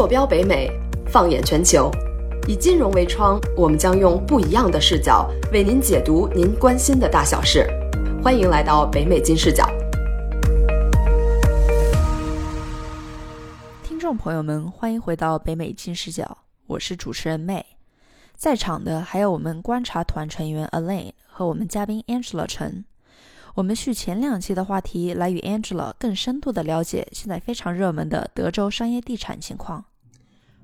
坐标北美，放眼全球，以金融为窗，我们将用不一样的视角为您解读您关心的大小事。欢迎来到北美金视角。听众朋友们，欢迎回到北美金视角，我是主持人 May。在场的还有我们观察团成员 Alain 和我们嘉宾 Angela 陈。我们续前两期的话题，来与 Angela 更深度的了解现在非常热门的德州商业地产情况。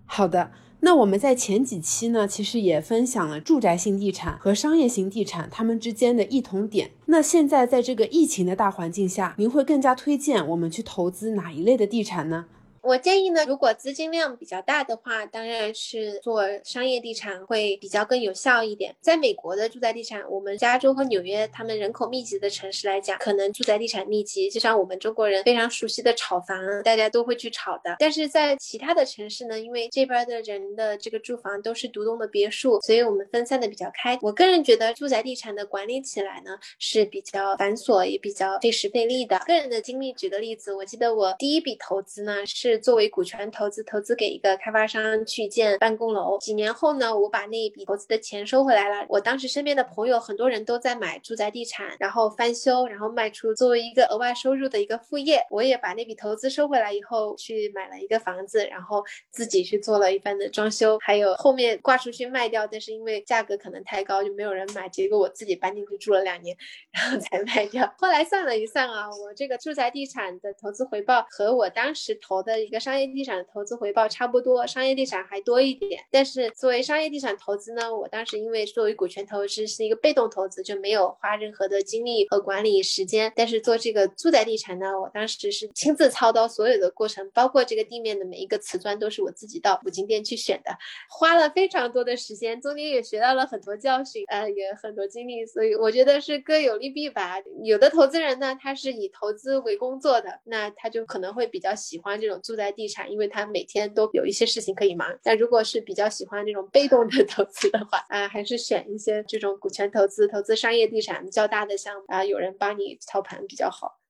好的，那我们在前几期呢，其实也分享了住宅型地产和商业型地产它们之间的异同点。那现在在这个疫情的大环境下，您会更加推荐我们去投资哪一类的地产呢？我建议呢，如果资金量比较大的话，当然是做商业地产会比较更有效一点。在美国的住宅地产，我们加州和纽约，他们人口密集的城市来讲，可能住宅地产密集，就像我们中国人非常熟悉的炒房，大家都会去炒的。但是在其他的城市呢，因为这边的人的这个住房都是独栋的别墅，所以我们分散的比较开。我个人觉得住宅地产的管理起来呢是比较繁琐，也比较费时费力的。个人的经历，举个例子，我记得我第一笔投资呢是。作为股权投资，投资给一个开发商去建办公楼。几年后呢，我把那一笔投资的钱收回来了。我当时身边的朋友很多人都在买住宅地产，然后翻修，然后卖出，作为一个额外收入的一个副业。我也把那笔投资收回来以后，去买了一个房子，然后自己去做了一番的装修，还有后面挂出去卖掉，但是因为价格可能太高，就没有人买。结果我自己搬进去住了两年，然后才卖掉。后来算了一算啊，我这个住宅地产的投资回报和我当时投的。一个商业地产的投资回报差不多，商业地产还多一点。但是作为商业地产投资呢，我当时因为作为股权投资是一个被动投资，就没有花任何的精力和管理时间。但是做这个住宅地产呢，我当时是亲自操刀所有的过程，包括这个地面的每一个瓷砖都是我自己到五金店去选的，花了非常多的时间，中间也学到了很多教训，呃，也很多经历。所以我觉得是各有利弊吧。有的投资人呢，他是以投资为工作的，那他就可能会比较喜欢这种住。在地产，因为他每天都有一些事情可以忙。但如果是比较喜欢这种被动的 投资的话，啊，还是选一些这种股权投资、投资商业地产较大的项目啊，有人帮你操盘比较好。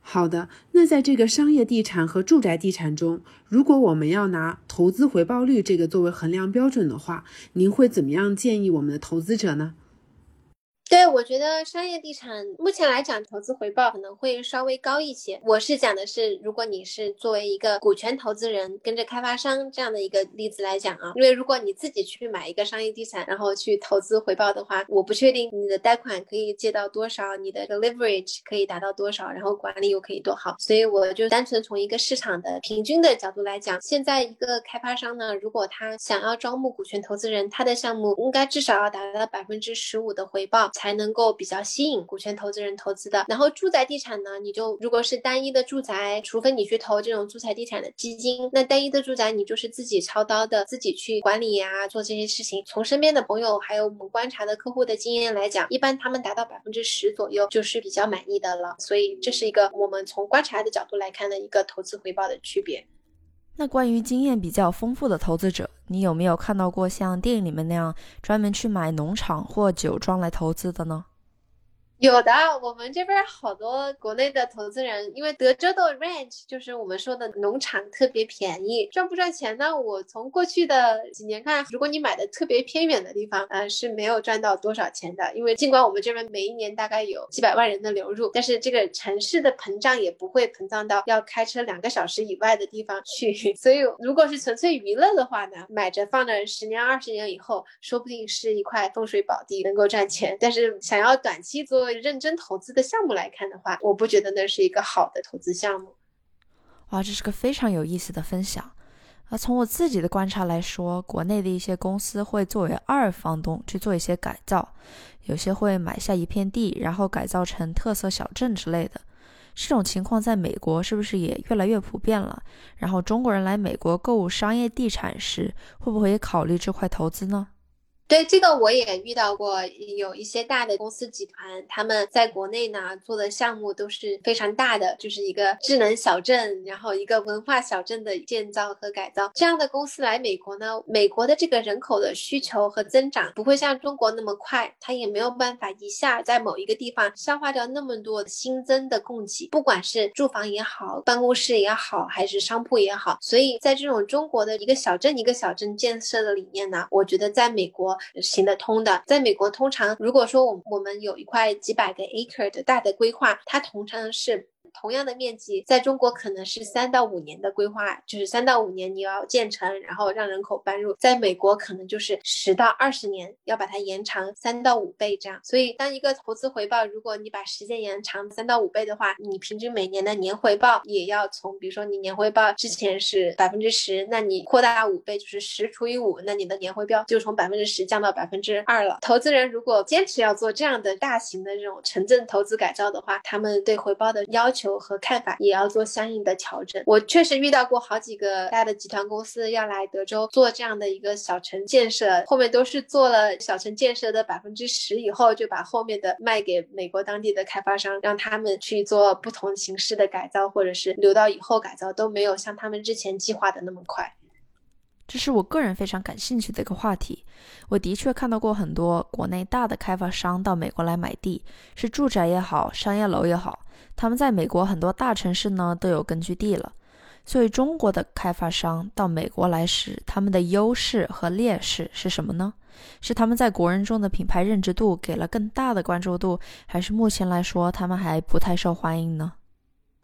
好的，那在这个商业地产和住宅地产中，如果我们要拿投资回报率这个作为衡量标准的话，您会怎么样建议我们的投资者呢？对，我觉得商业地产目前来讲，投资回报可能会稍微高一些。我是讲的是，如果你是作为一个股权投资人，跟着开发商这样的一个例子来讲啊，因为如果你自己去买一个商业地产，然后去投资回报的话，我不确定你的贷款可以借到多少，你的 leverage 可以达到多少，然后管理又可以多好。所以我就单纯从一个市场的平均的角度来讲，现在一个开发商呢，如果他想要招募股权投资人，他的项目应该至少要达到百分之十五的回报。才能够比较吸引股权投资人投资的。然后住宅地产呢，你就如果是单一的住宅，除非你去投这种住宅地产的基金，那单一的住宅你就是自己操刀的，自己去管理呀，做这些事情。从身边的朋友还有我们观察的客户的经验来讲，一般他们达到百分之十左右就是比较满意的了。所以这是一个我们从观察的角度来看的一个投资回报的区别。那关于经验比较丰富的投资者，你有没有看到过像电影里面那样专门去买农场或酒庄来投资的呢？有的，我们这边好多国内的投资人，因为德州的 ranch 就是我们说的农场特别便宜，赚不赚钱呢？我从过去的几年看，如果你买的特别偏远的地方，呃，是没有赚到多少钱的。因为尽管我们这边每一年大概有几百万人的流入，但是这个城市的膨胀也不会膨胀到要开车两个小时以外的地方去。所以，如果是纯粹娱乐的话呢，买着放着十年、二十年以后，说不定是一块风水宝地，能够赚钱。但是想要短期做。认真投资的项目来看的话，我不觉得那是一个好的投资项目。哇，这是个非常有意思的分享。啊，从我自己的观察来说，国内的一些公司会作为二房东去做一些改造，有些会买下一片地，然后改造成特色小镇之类的。这种情况在美国是不是也越来越普遍了？然后中国人来美国购物商业地产时，会不会也考虑这块投资呢？对这个我也遇到过，有一些大的公司集团，他们在国内呢做的项目都是非常大的，就是一个智能小镇，然后一个文化小镇的建造和改造。这样的公司来美国呢，美国的这个人口的需求和增长不会像中国那么快，它也没有办法一下在某一个地方消化掉那么多新增的供给，不管是住房也好，办公室也好，还是商铺也好。所以在这种中国的一个小镇一个小镇建设的理念呢，我觉得在美国。行得通的，在美国通常，如果说我我们有一块几百个 acre 的大的规划，它通常是。同样的面积，在中国可能是三到五年的规划，就是三到五年你要建成，然后让人口搬入。在美国可能就是十到二十年，要把它延长三到五倍这样。所以，当一个投资回报，如果你把时间延长三到五倍的话，你平均每年的年回报也要从，比如说你年回报之前是百分之十，那你扩大五倍就是十除以五，那你的年回报就从百分之十降到百分之二了。投资人如果坚持要做这样的大型的这种城镇投资改造的话，他们对回报的要求。和看法也要做相应的调整。我确实遇到过好几个大的集团公司要来德州做这样的一个小城建设，后面都是做了小城建设的百分之十以后，就把后面的卖给美国当地的开发商，让他们去做不同形式的改造，或者是留到以后改造，都没有像他们之前计划的那么快。这是我个人非常感兴趣的一个话题。我的确看到过很多国内大的开发商到美国来买地，是住宅也好，商业楼也好。他们在美国很多大城市呢都有根据地了，所以中国的开发商到美国来时，他们的优势和劣势是什么呢？是他们在国人中的品牌认知度给了更大的关注度，还是目前来说他们还不太受欢迎呢？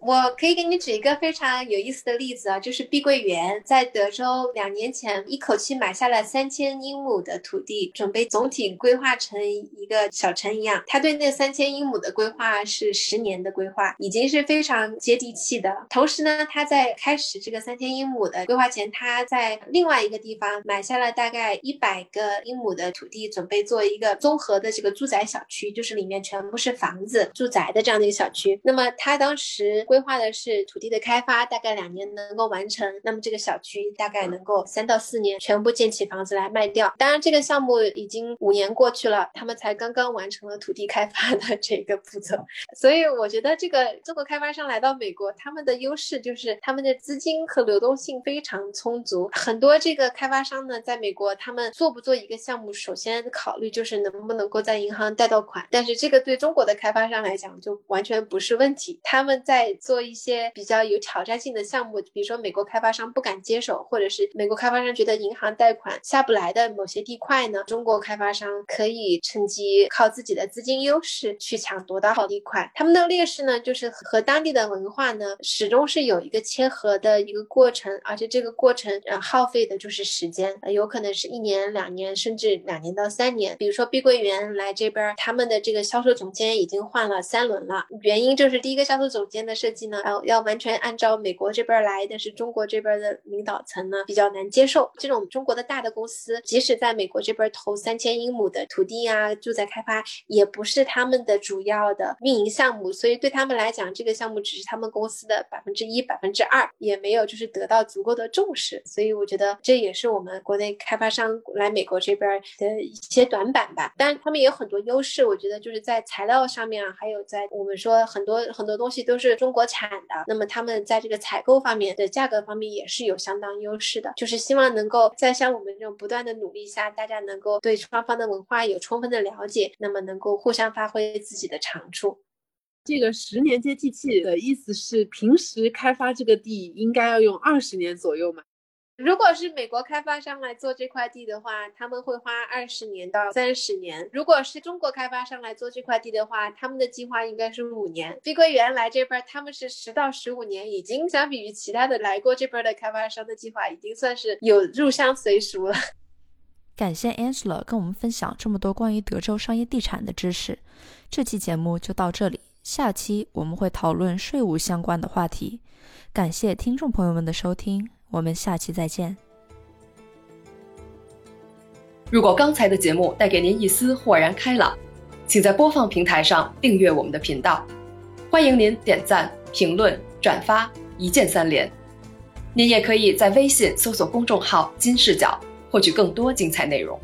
我可以给你举一个非常有意思的例子啊，就是碧桂园在德州两年前一口气买下了三千英亩的土地，准备总体规划成一个小城一样。他对那三千英亩的规划是十年的规划，已经是非常接地气的。同时呢，他在开始这个三千英亩的规划前，他在另外一个地方买下了大概一百个英亩的土地，准备做一个综合的这个住宅小区，就是里面全部是房子、住宅的这样的一个小区。那么他当时。规划的是土地的开发，大概两年能够完成。那么这个小区大概能够三到四年全部建起房子来卖掉。当然，这个项目已经五年过去了，他们才刚刚完成了土地开发的这个步骤。所以我觉得这个中国开发商来到美国，他们的优势就是他们的资金和流动性非常充足。很多这个开发商呢，在美国他们做不做一个项目，首先考虑就是能不能够在银行贷到款。但是这个对中国的开发商来讲就完全不是问题。他们在做一些比较有挑战性的项目，比如说美国开发商不敢接手，或者是美国开发商觉得银行贷款下不来的某些地块呢，中国开发商可以趁机靠自己的资金优势去抢夺到好地块。他们的劣势呢，就是和当地的文化呢始终是有一个切合的一个过程，而且这个过程呃耗费的就是时间，有可能是一年、两年，甚至两年到三年。比如说碧桂园来这边，他们的这个销售总监已经换了三轮了，原因就是第一个销售总监的设计呢。要要完全按照美国这边来，但是中国这边的领导层呢比较难接受这种中国的大的公司，即使在美国这边投三千英亩的土地啊，住宅开发也不是他们的主要的运营项目，所以对他们来讲，这个项目只是他们公司的百分之一、百分之二，也没有就是得到足够的重视。所以我觉得这也是我们国内开发商来美国这边的一些短板吧。当然，他们也有很多优势，我觉得就是在材料上面啊，还有在我们说很多很多东西都是中国国产。的，那么他们在这个采购方面的价格方面也是有相当优势的，就是希望能够在像我们这种不断的努力下，大家能够对双方的文化有充分的了解，那么能够互相发挥自己的长处。这个十年接地气的意思是，平时开发这个地应该要用二十年左右嘛？如果是美国开发商来做这块地的话，他们会花二十年到三十年；如果是中国开发商来做这块地的话，他们的计划应该是五年。碧桂园来这边，他们是十到十五年，已经相比于其他的来过这边的开发商的计划，已经算是有入乡随俗了。感谢 Angela 跟我们分享这么多关于德州商业地产的知识。这期节目就到这里，下期我们会讨论税务相关的话题。感谢听众朋友们的收听。我们下期再见。如果刚才的节目带给您一丝豁然开朗，请在播放平台上订阅我们的频道。欢迎您点赞、评论、转发，一键三连。您也可以在微信搜索公众号“金视角”，获取更多精彩内容。